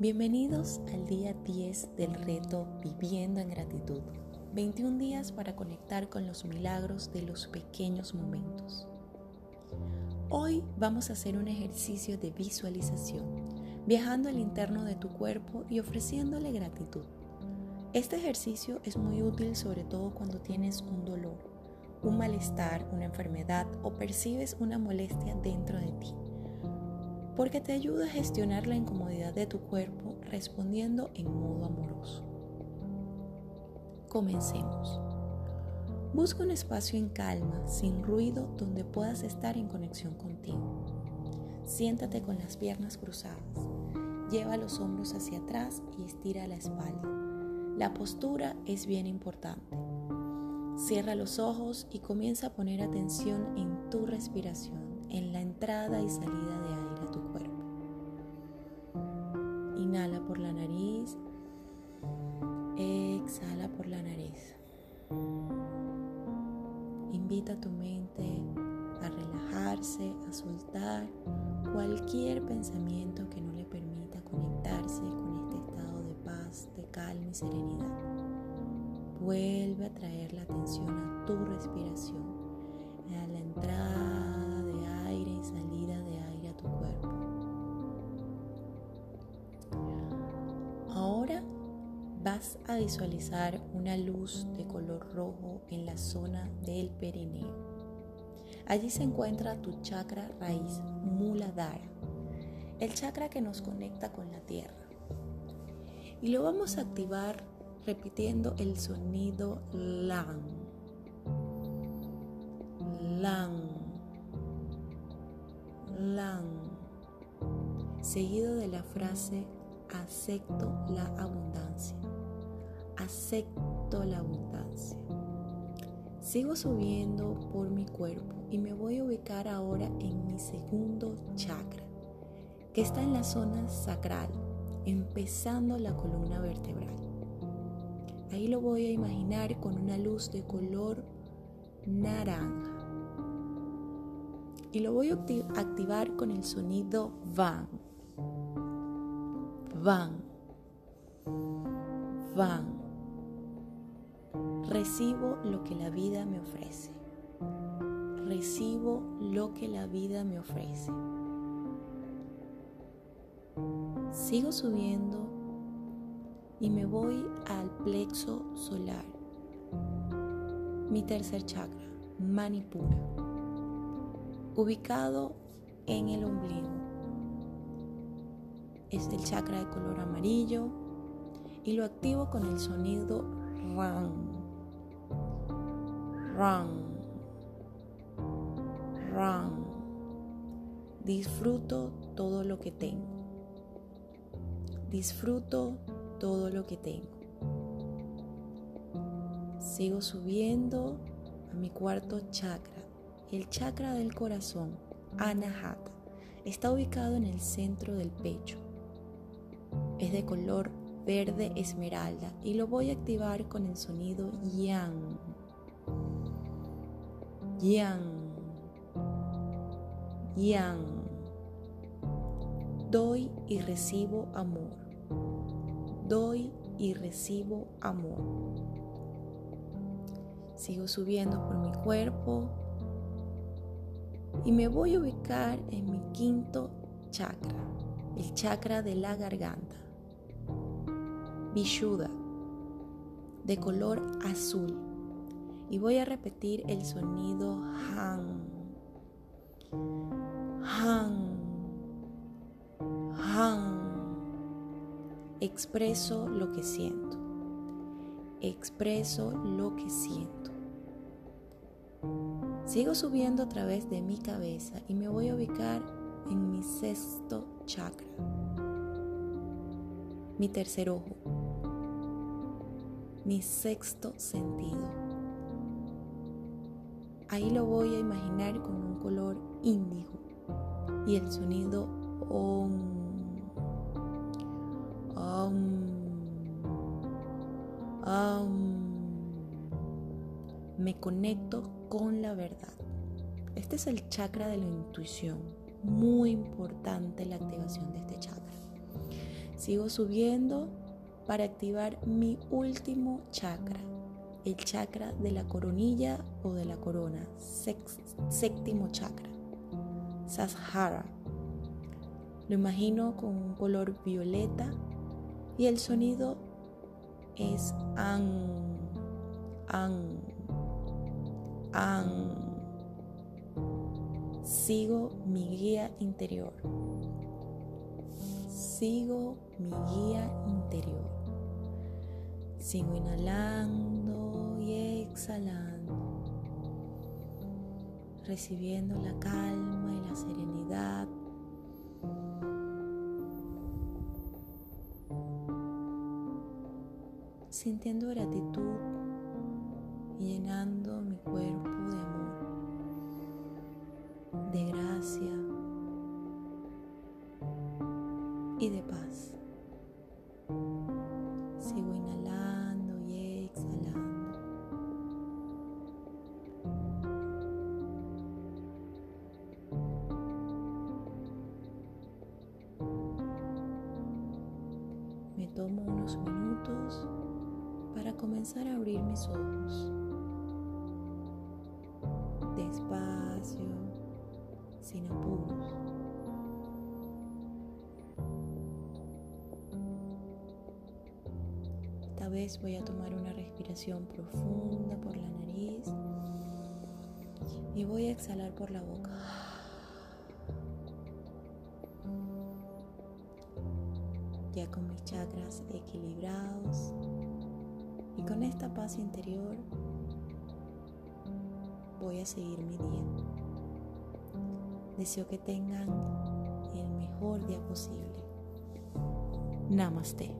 Bienvenidos al día 10 del reto Viviendo en Gratitud. 21 días para conectar con los milagros de los pequeños momentos. Hoy vamos a hacer un ejercicio de visualización, viajando al interno de tu cuerpo y ofreciéndole gratitud. Este ejercicio es muy útil sobre todo cuando tienes un dolor, un malestar, una enfermedad o percibes una molestia dentro de ti porque te ayuda a gestionar la incomodidad de tu cuerpo respondiendo en modo amoroso. Comencemos. Busca un espacio en calma, sin ruido, donde puedas estar en conexión contigo. Siéntate con las piernas cruzadas. Lleva los hombros hacia atrás y estira la espalda. La postura es bien importante. Cierra los ojos y comienza a poner atención en tu respiración, en la entrada y salida de aire Inhala por la nariz. Exhala por la nariz. Invita a tu mente a relajarse, a soltar cualquier pensamiento que no le permita conectarse con este estado de paz, de calma y serenidad. Vuelve a traer la atención a tu respiración, vas a visualizar una luz de color rojo en la zona del perineo. Allí se encuentra tu chakra raíz Muladhara, el chakra que nos conecta con la tierra. Y lo vamos a activar repitiendo el sonido LAN. LAN. LAN. Seguido de la frase acepto la abundancia acepto la abundancia. Sigo subiendo por mi cuerpo y me voy a ubicar ahora en mi segundo chakra, que está en la zona sacral, empezando la columna vertebral. Ahí lo voy a imaginar con una luz de color naranja. Y lo voy a activar con el sonido van. Van. Van. Recibo lo que la vida me ofrece. Recibo lo que la vida me ofrece. Sigo subiendo y me voy al plexo solar, mi tercer chakra, Manipura, ubicado en el ombligo. Es el chakra de color amarillo y lo activo con el sonido RAN. Run. Run. Disfruto todo lo que tengo. Disfruto todo lo que tengo. Sigo subiendo a mi cuarto chakra, el chakra del corazón, Anahata. Está ubicado en el centro del pecho. Es de color verde esmeralda y lo voy a activar con el sonido yang. Yang. Yang. Doy y recibo amor. Doy y recibo amor. Sigo subiendo por mi cuerpo y me voy a ubicar en mi quinto chakra, el chakra de la garganta. Vishuddha, de color azul y voy a repetir el sonido han. Han. Han. Expreso lo que siento. Expreso lo que siento. Sigo subiendo a través de mi cabeza y me voy a ubicar en mi sexto chakra, mi tercer ojo, mi sexto sentido. Ahí lo voy a imaginar con un color índigo y el sonido om. Om. Om. Me conecto con la verdad. Este es el chakra de la intuición. Muy importante la activación de este chakra. Sigo subiendo para activar mi último chakra, el chakra de la coronilla o de la corona, séptimo chakra, Sashara. Lo imagino con un color violeta y el sonido es an, an, an. Sigo mi guía interior. Sigo mi guía interior. Sigo inhalando exhalando, recibiendo la calma y la serenidad. Sintiendo gratitud y llenando mi cuerpo de amor, de gracia y de paz. A abrir mis ojos. Despacio, sin apuros. vez voy a tomar una respiración profunda por la nariz y voy a exhalar por la boca. Ya con mis chakras equilibrados con esta paz interior voy a seguir mi día. Deseo que tengan el mejor día posible. Namaste.